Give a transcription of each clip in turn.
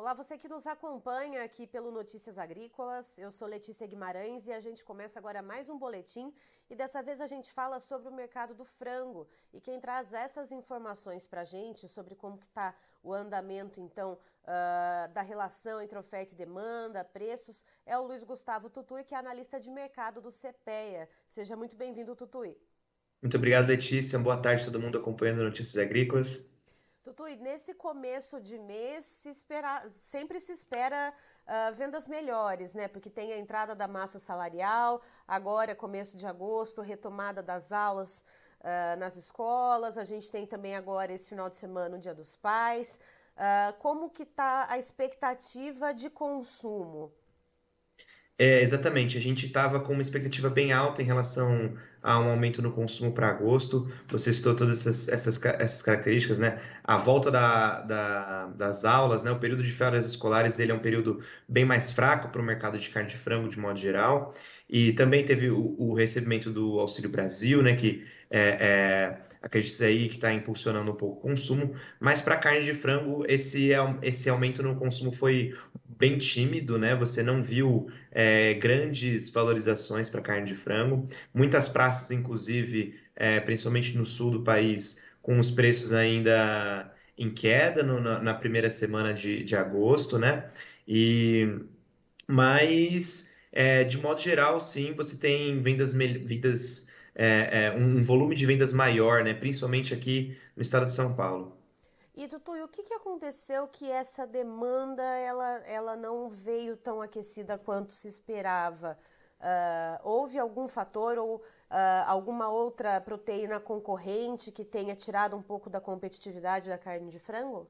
Olá, você que nos acompanha aqui pelo Notícias Agrícolas. Eu sou Letícia Guimarães e a gente começa agora mais um boletim. E dessa vez a gente fala sobre o mercado do frango. E quem traz essas informações para a gente sobre como que está o andamento, então, uh, da relação entre oferta e demanda, preços, é o Luiz Gustavo Tutui, que é analista de mercado do CPEA. Seja muito bem-vindo, Tutui. Muito obrigado, Letícia. Boa tarde a todo mundo acompanhando Notícias Agrícolas. Tutu, e nesse começo de mês se espera, sempre se espera uh, vendas melhores, né? Porque tem a entrada da massa salarial, agora começo de agosto, retomada das aulas uh, nas escolas, a gente tem também agora esse final de semana o Dia dos Pais. Uh, como que está a expectativa de consumo? É, exatamente, a gente estava com uma expectativa bem alta em relação a um aumento no consumo para agosto. Você citou todas essas, essas, essas características, né? A volta da, da, das aulas, né? O período de férias escolares ele é um período bem mais fraco para o mercado de carne de frango de modo geral. E também teve o, o recebimento do Auxílio Brasil, né? Que é, é acredito aí que está impulsionando um pouco o consumo, mas para carne de frango esse, esse aumento no consumo foi bem tímido, né? Você não viu é, grandes valorizações para carne de frango. Muitas praças, inclusive, é, principalmente no sul do país, com os preços ainda em queda no, na, na, primeira semana de, de agosto, né? E mas é, de modo geral, sim, você tem vendas, vendas é, é, um volume de vendas maior, né? principalmente aqui no estado de São Paulo. E Tutu, o que, que aconteceu que essa demanda ela, ela não veio tão aquecida quanto se esperava? Uh, houve algum fator ou uh, alguma outra proteína concorrente que tenha tirado um pouco da competitividade da carne de frango?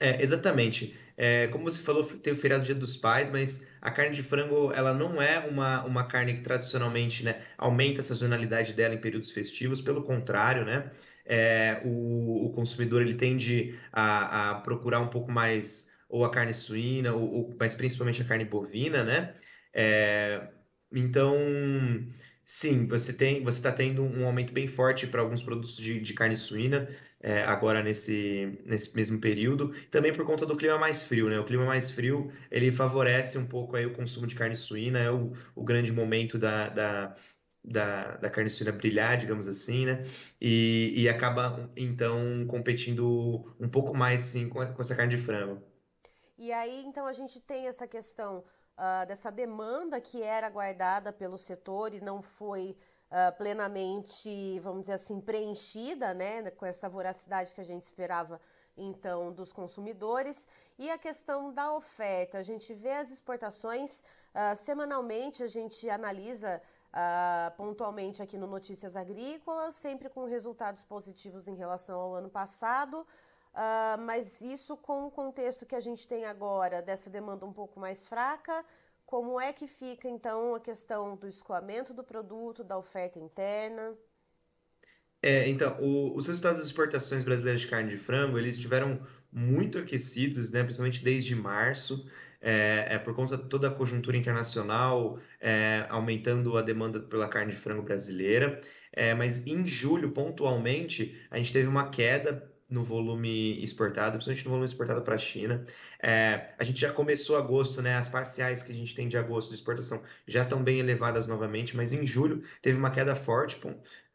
É, exatamente. É, como você falou, tem o feriado Dia dos Pais, mas a carne de frango ela não é uma, uma carne que tradicionalmente né, aumenta a sazonalidade dela em períodos festivos, pelo contrário, né? É, o, o, consumidor ele tende a, a, procurar um pouco mais ou a carne suína, ou, ou mas principalmente a carne bovina, né? É, então, sim, você tem, você está tendo um aumento bem forte para alguns produtos de, de carne suína é, agora nesse, nesse mesmo período, também por conta do clima mais frio, né? O clima mais frio, ele favorece um pouco aí o consumo de carne suína, é o, o grande momento da, da, da, da carne suína brilhar, digamos assim, né? E, e acaba, então, competindo um pouco mais, sim, com, com essa carne de frango. E aí, então, a gente tem essa questão uh, dessa demanda que era guardada pelo setor e não foi uh, plenamente, vamos dizer assim, preenchida, né, com essa voracidade que a gente esperava então dos consumidores e a questão da oferta. A gente vê as exportações uh, semanalmente, a gente analisa uh, pontualmente aqui no Notícias Agrícolas, sempre com resultados positivos em relação ao ano passado. Uh, mas isso com o contexto que a gente tem agora, dessa demanda um pouco mais fraca, como é que fica, então, a questão do escoamento do produto, da oferta interna? É, então, o, os resultados das exportações brasileiras de carne de frango, eles estiveram muito aquecidos, né, principalmente desde março, é, é por conta de toda a conjuntura internacional, é, aumentando a demanda pela carne de frango brasileira. É, mas em julho, pontualmente, a gente teve uma queda no volume exportado, principalmente no volume exportado para a China. É, a gente já começou agosto, né? As parciais que a gente tem de agosto de exportação já estão bem elevadas novamente, mas em julho teve uma queda forte,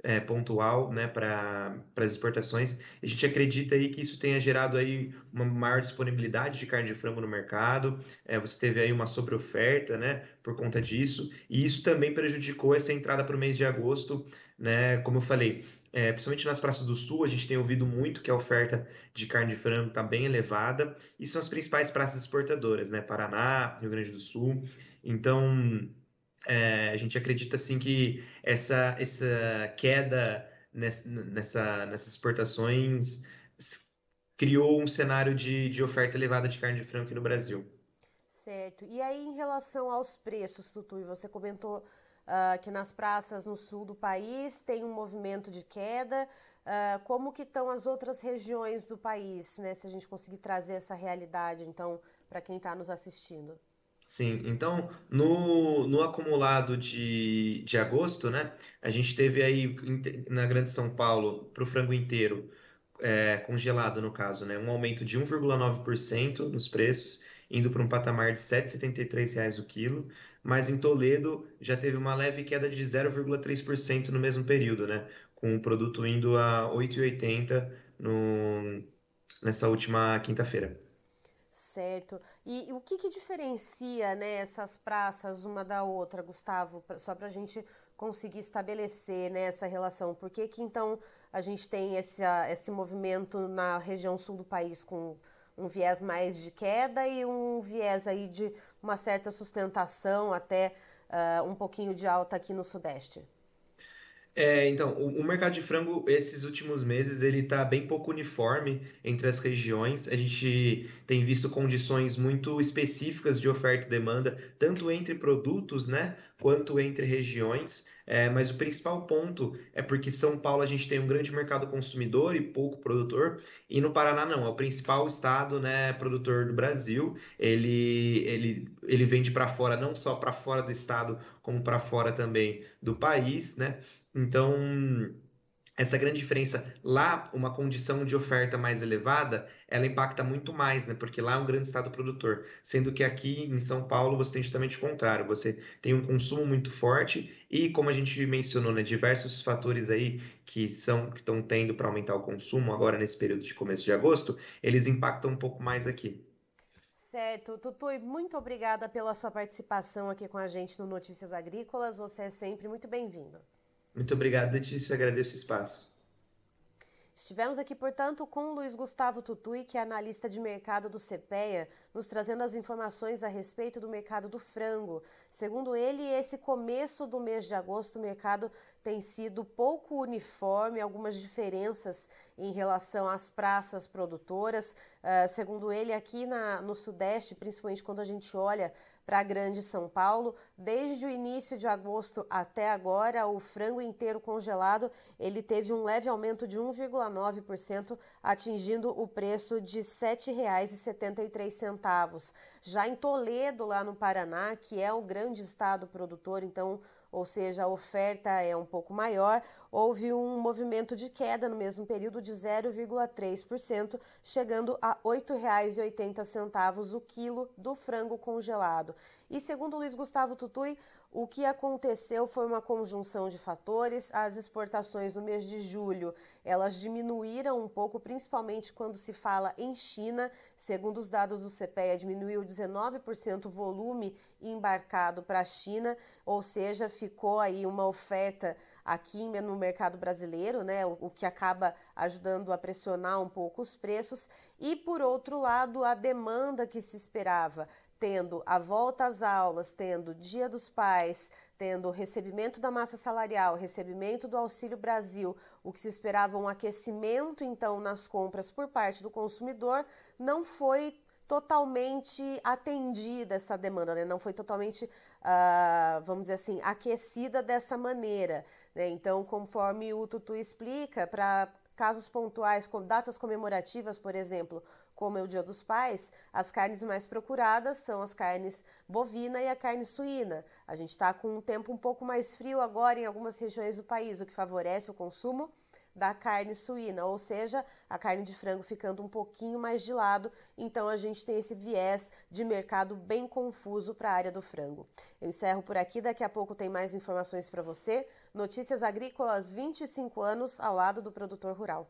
é, pontual, né, para as exportações. A gente acredita aí que isso tenha gerado aí uma maior disponibilidade de carne de frango no mercado. É, você teve aí uma sobreoferta, né, por conta disso, e isso também prejudicou essa entrada para o mês de agosto, né? Como eu falei, é, principalmente nas praças do sul, a gente tem ouvido muito que a oferta de carne de frango está bem elevada, e são as principais praças exportadoras, né? Paraná, Rio Grande do Sul. Então, é, a gente acredita assim que essa, essa queda nessa, nessa, nessas exportações criou um cenário de, de oferta elevada de carne de frango aqui no Brasil. Certo. E aí, em relação aos preços, Tutu, você comentou uh, que nas praças no sul do país tem um movimento de queda. Uh, como que estão as outras regiões do país, né? Se a gente conseguir trazer essa realidade, então, para quem está nos assistindo. Sim, então no, no acumulado de, de agosto, né, a gente teve aí na Grande São Paulo, para o frango inteiro, é, congelado no caso, né? Um aumento de 1,9% nos preços, indo para um patamar de R$ 7,73 o quilo, mas em Toledo já teve uma leve queda de 0,3% no mesmo período, né? Com o produto indo a R$ 8,80 no, nessa última quinta-feira. Certo. E, e o que, que diferencia né, essas praças uma da outra, Gustavo? Só para a gente conseguir estabelecer né, essa relação. Por que, que então a gente tem esse, esse movimento na região sul do país com um viés mais de queda e um viés aí de uma certa sustentação até uh, um pouquinho de alta aqui no sudeste? É, então, o, o, mercado de frango, esses últimos meses, ele está bem pouco uniforme entre as regiões. A gente tem visto condições muito específicas de oferta e demanda, tanto entre produtos, né, quanto entre regiões. É, mas o principal ponto é porque São Paulo a gente tem um grande mercado consumidor e pouco produtor, e no Paraná não, é o principal estado, né, produtor do Brasil. Ele, ele, ele vende para fora, não só para fora do estado, como para fora também do país, né? Então, essa grande diferença lá, uma condição de oferta mais elevada, ela impacta muito mais, né? Porque lá é um grande estado produtor, sendo que aqui em São Paulo você tem justamente o contrário, você tem um consumo muito forte e como a gente mencionou, né, diversos fatores aí que são que estão tendo para aumentar o consumo agora nesse período de começo de agosto, eles impactam um pouco mais aqui. Certo. Tutui, muito obrigada pela sua participação aqui com a gente no Notícias Agrícolas. Você é sempre muito bem-vindo. Muito obrigado, Letícia. Agradeço o espaço. Estivemos aqui, portanto, com Luiz Gustavo Tutui, que é analista de mercado do CPEA, nos trazendo as informações a respeito do mercado do frango. Segundo ele, esse começo do mês de agosto, o mercado tem sido pouco uniforme, algumas diferenças em relação às praças produtoras. Uh, segundo ele, aqui na, no Sudeste, principalmente quando a gente olha para a Grande São Paulo. Desde o início de agosto até agora, o frango inteiro congelado ele teve um leve aumento de 1,9%, atingindo o preço de R$ 7,73. Já em Toledo, lá no Paraná, que é o grande estado produtor, então ou seja, a oferta é um pouco maior, houve um movimento de queda no mesmo período de 0,3%, chegando a R$ 8,80 o quilo do frango congelado. E segundo Luiz Gustavo Tutui, o que aconteceu foi uma conjunção de fatores. As exportações no mês de julho, elas diminuíram um pouco, principalmente quando se fala em China. Segundo os dados do CPEA, diminuiu 19% o volume embarcado para a China, ou seja, ficou aí uma oferta aqui no mercado brasileiro, né, o, o que acaba ajudando a pressionar um pouco os preços. E por outro lado, a demanda que se esperava tendo a volta às aulas, tendo Dia dos Pais, tendo recebimento da massa salarial, recebimento do Auxílio Brasil, o que se esperava um aquecimento então nas compras por parte do consumidor, não foi totalmente atendida essa demanda, né? não foi totalmente, uh, vamos dizer assim, aquecida dessa maneira. Né? Então, conforme o Tutu explica, para casos pontuais, com datas comemorativas, por exemplo, como é o Dia dos Pais, as carnes mais procuradas são as carnes bovina e a carne suína. A gente está com um tempo um pouco mais frio agora em algumas regiões do país, o que favorece o consumo da carne suína, ou seja, a carne de frango ficando um pouquinho mais de lado, então a gente tem esse viés de mercado bem confuso para a área do frango. Eu encerro por aqui, daqui a pouco tem mais informações para você. Notícias Agrícolas 25 anos ao lado do produtor rural.